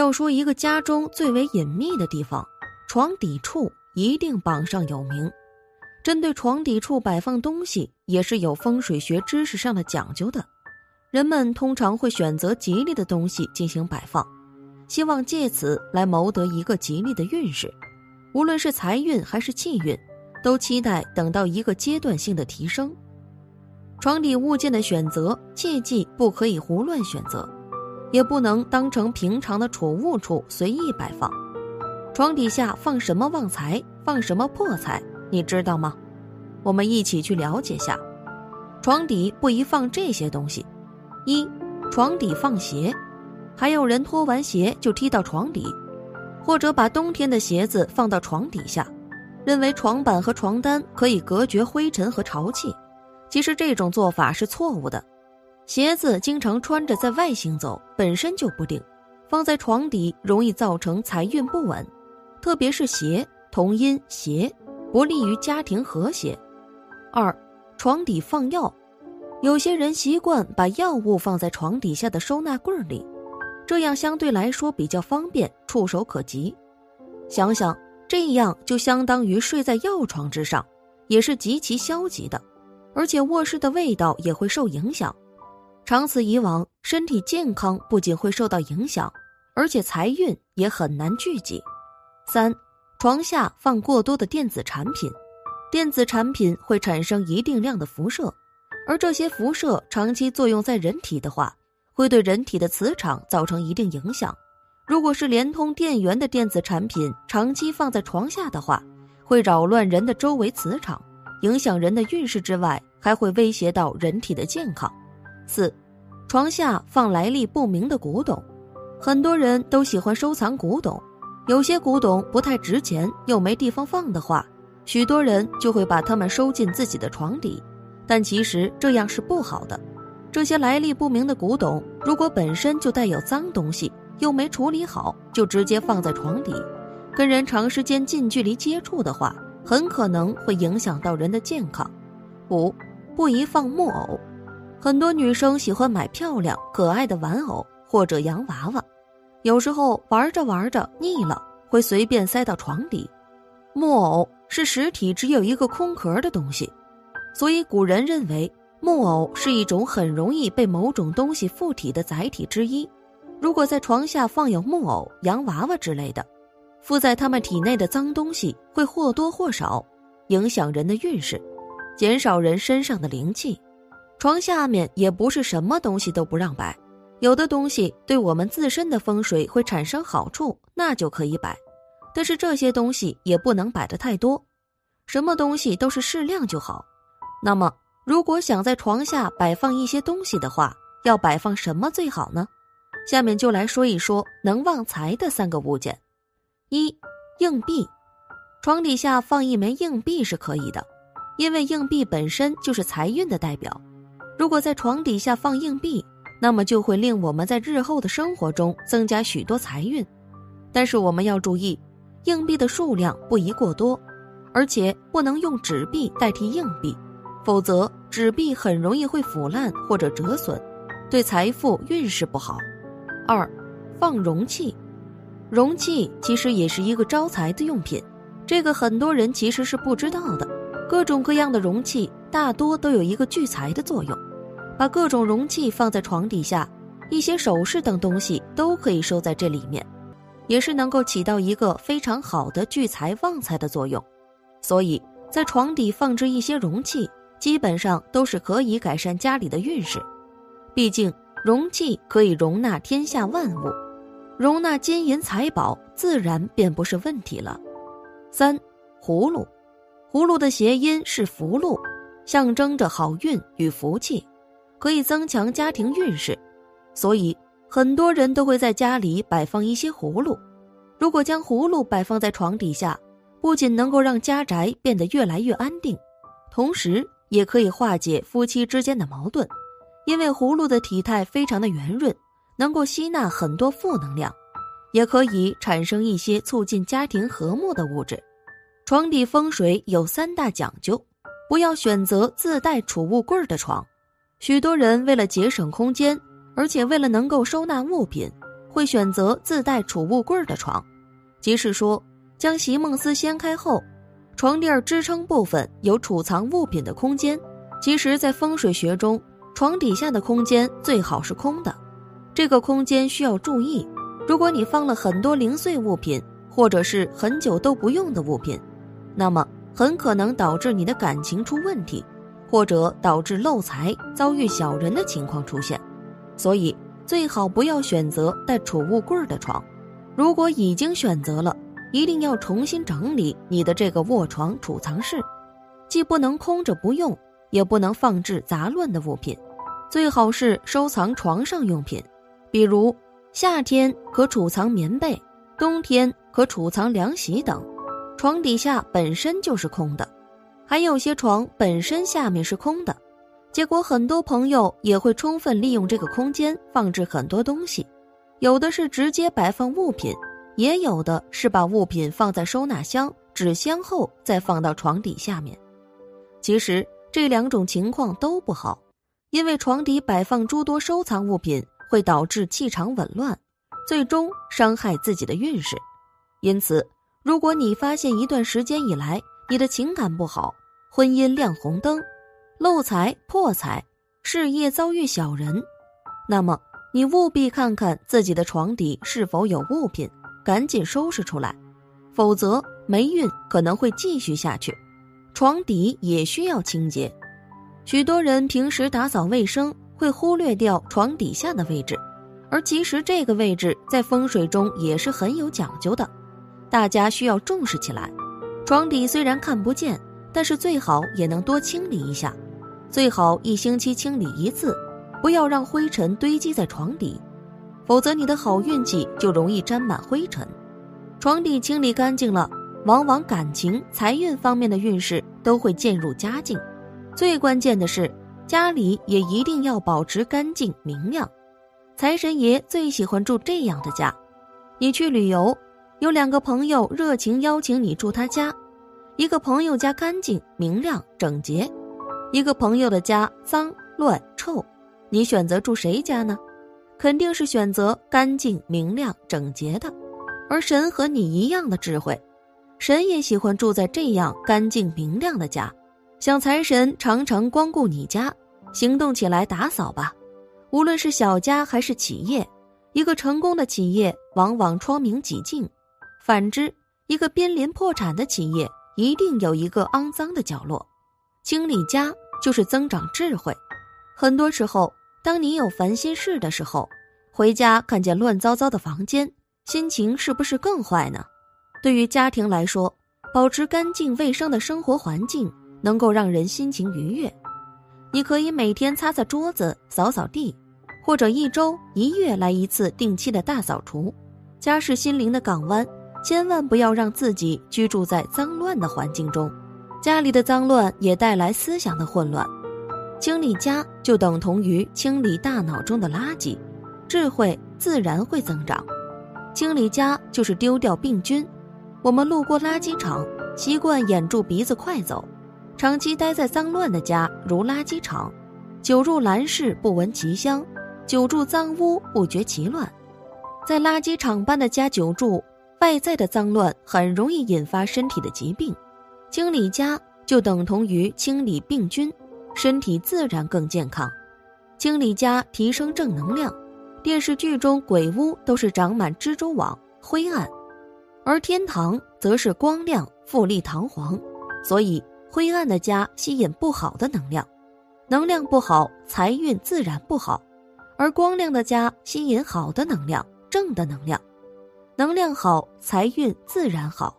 要说一个家中最为隐秘的地方，床底处一定榜上有名。针对床底处摆放东西，也是有风水学知识上的讲究的。人们通常会选择吉利的东西进行摆放，希望借此来谋得一个吉利的运势。无论是财运还是气运，都期待等到一个阶段性的提升。床底物件的选择，切记不可以胡乱选择，也不能当成平常的储物处随意摆放。床底下放什么旺财，放什么破财，你知道吗？我们一起去了解下。床底不宜放这些东西：一、床底放鞋，还有人脱完鞋就踢到床底。或者把冬天的鞋子放到床底下，认为床板和床单可以隔绝灰尘和潮气。其实这种做法是错误的。鞋子经常穿着在外行走，本身就不定，放在床底容易造成财运不稳。特别是鞋，同音鞋，不利于家庭和谐。二，床底放药，有些人习惯把药物放在床底下的收纳柜里。这样相对来说比较方便，触手可及。想想这样就相当于睡在药床之上，也是极其消极的，而且卧室的味道也会受影响。长此以往，身体健康不仅会受到影响，而且财运也很难聚集。三，床下放过多的电子产品，电子产品会产生一定量的辐射，而这些辐射长期作用在人体的话。会对人体的磁场造成一定影响。如果是连通电源的电子产品长期放在床下的话，会扰乱人的周围磁场，影响人的运势之外，还会威胁到人体的健康。四，床下放来历不明的古董，很多人都喜欢收藏古董，有些古董不太值钱又没地方放的话，许多人就会把它们收进自己的床底，但其实这样是不好的。这些来历不明的古董，如果本身就带有脏东西，又没处理好，就直接放在床底，跟人长时间近距离接触的话，很可能会影响到人的健康。五，不宜放木偶。很多女生喜欢买漂亮可爱的玩偶或者洋娃娃，有时候玩着玩着腻了，会随便塞到床底。木偶是实体只有一个空壳的东西，所以古人认为。木偶是一种很容易被某种东西附体的载体之一。如果在床下放有木偶、洋娃娃之类的，附在他们体内的脏东西会或多或少影响人的运势，减少人身上的灵气。床下面也不是什么东西都不让摆，有的东西对我们自身的风水会产生好处，那就可以摆。但是这些东西也不能摆的太多，什么东西都是适量就好。那么。如果想在床下摆放一些东西的话，要摆放什么最好呢？下面就来说一说能旺财的三个物件。一、硬币，床底下放一枚硬币是可以的，因为硬币本身就是财运的代表。如果在床底下放硬币，那么就会令我们在日后的生活中增加许多财运。但是我们要注意，硬币的数量不宜过多，而且不能用纸币代替硬币。否则，纸币很容易会腐烂或者折损，对财富运势不好。二，放容器，容器其实也是一个招财的用品，这个很多人其实是不知道的。各种各样的容器大多都有一个聚财的作用，把各种容器放在床底下，一些首饰等东西都可以收在这里面，也是能够起到一个非常好的聚财旺财的作用。所以在床底放置一些容器。基本上都是可以改善家里的运势，毕竟容器可以容纳天下万物，容纳金银财宝，自然便不是问题了。三，葫芦，葫芦的谐音是福禄，象征着好运与福气，可以增强家庭运势，所以很多人都会在家里摆放一些葫芦。如果将葫芦摆放在床底下，不仅能够让家宅变得越来越安定，同时。也可以化解夫妻之间的矛盾，因为葫芦的体态非常的圆润，能够吸纳很多负能量，也可以产生一些促进家庭和睦的物质。床底风水有三大讲究，不要选择自带储物柜的床。许多人为了节省空间，而且为了能够收纳物品，会选择自带储物柜的床，即是说，将席梦思掀开后，床垫支撑部分有储藏物品的空间。其实，在风水学中，床底下的空间最好是空的。这个空间需要注意，如果你放了很多零碎物品，或者是很久都不用的物品，那么很可能导致你的感情出问题，或者导致漏财、遭遇小人的情况出现。所以。最好不要选择带储物柜的床，如果已经选择了，一定要重新整理你的这个卧床储藏室，既不能空着不用，也不能放置杂乱的物品，最好是收藏床上用品，比如夏天可储藏棉被，冬天可储藏凉席等。床底下本身就是空的，还有些床本身下面是空的。结果，很多朋友也会充分利用这个空间放置很多东西，有的是直接摆放物品，也有的是把物品放在收纳箱、纸箱后再放到床底下面。其实这两种情况都不好，因为床底摆放诸多收藏物品会导致气场紊乱，最终伤害自己的运势。因此，如果你发现一段时间以来你的情感不好，婚姻亮红灯。漏财破财，事业遭遇小人，那么你务必看看自己的床底是否有物品，赶紧收拾出来，否则霉运可能会继续下去。床底也需要清洁，许多人平时打扫卫生会忽略掉床底下的位置，而其实这个位置在风水中也是很有讲究的，大家需要重视起来。床底虽然看不见，但是最好也能多清理一下。最好一星期清理一次，不要让灰尘堆积在床底，否则你的好运气就容易沾满灰尘。床底清理干净了，往往感情、财运方面的运势都会渐入佳境。最关键的是，家里也一定要保持干净明亮。财神爷最喜欢住这样的家。你去旅游，有两个朋友热情邀请你住他家，一个朋友家干净明亮整洁。一个朋友的家脏乱臭，你选择住谁家呢？肯定是选择干净明亮整洁的。而神和你一样的智慧，神也喜欢住在这样干净明亮的家。想财神常常光顾你家，行动起来打扫吧。无论是小家还是企业，一个成功的企业往往窗明几净；反之，一个濒临破产的企业一定有一个肮脏的角落。清理家就是增长智慧。很多时候，当你有烦心事的时候，回家看见乱糟糟的房间，心情是不是更坏呢？对于家庭来说，保持干净卫生的生活环境能够让人心情愉悦。你可以每天擦擦桌子、扫扫地，或者一周、一月来一次定期的大扫除。家是心灵的港湾，千万不要让自己居住在脏乱的环境中。家里的脏乱也带来思想的混乱，清理家就等同于清理大脑中的垃圾，智慧自然会增长。清理家就是丢掉病菌。我们路过垃圾场，习惯掩住鼻子快走，长期待在脏乱的家如垃圾场，久入兰室不闻其香，久住脏屋不觉其乱。在垃圾场般的家久住，外在的脏乱很容易引发身体的疾病。清理家就等同于清理病菌，身体自然更健康。清理家提升正能量。电视剧中鬼屋都是长满蜘蛛网，灰暗，而天堂则是光亮、富丽堂皇。所以，灰暗的家吸引不好的能量，能量不好，财运自然不好；而光亮的家吸引好的能量，正的能量，能量好，财运自然好。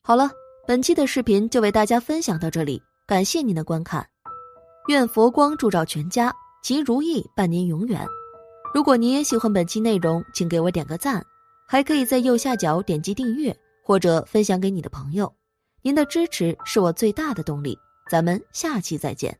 好了。本期的视频就为大家分享到这里，感谢您的观看，愿佛光照照全家，吉如意伴您永远。如果您也喜欢本期内容，请给我点个赞，还可以在右下角点击订阅或者分享给你的朋友，您的支持是我最大的动力。咱们下期再见。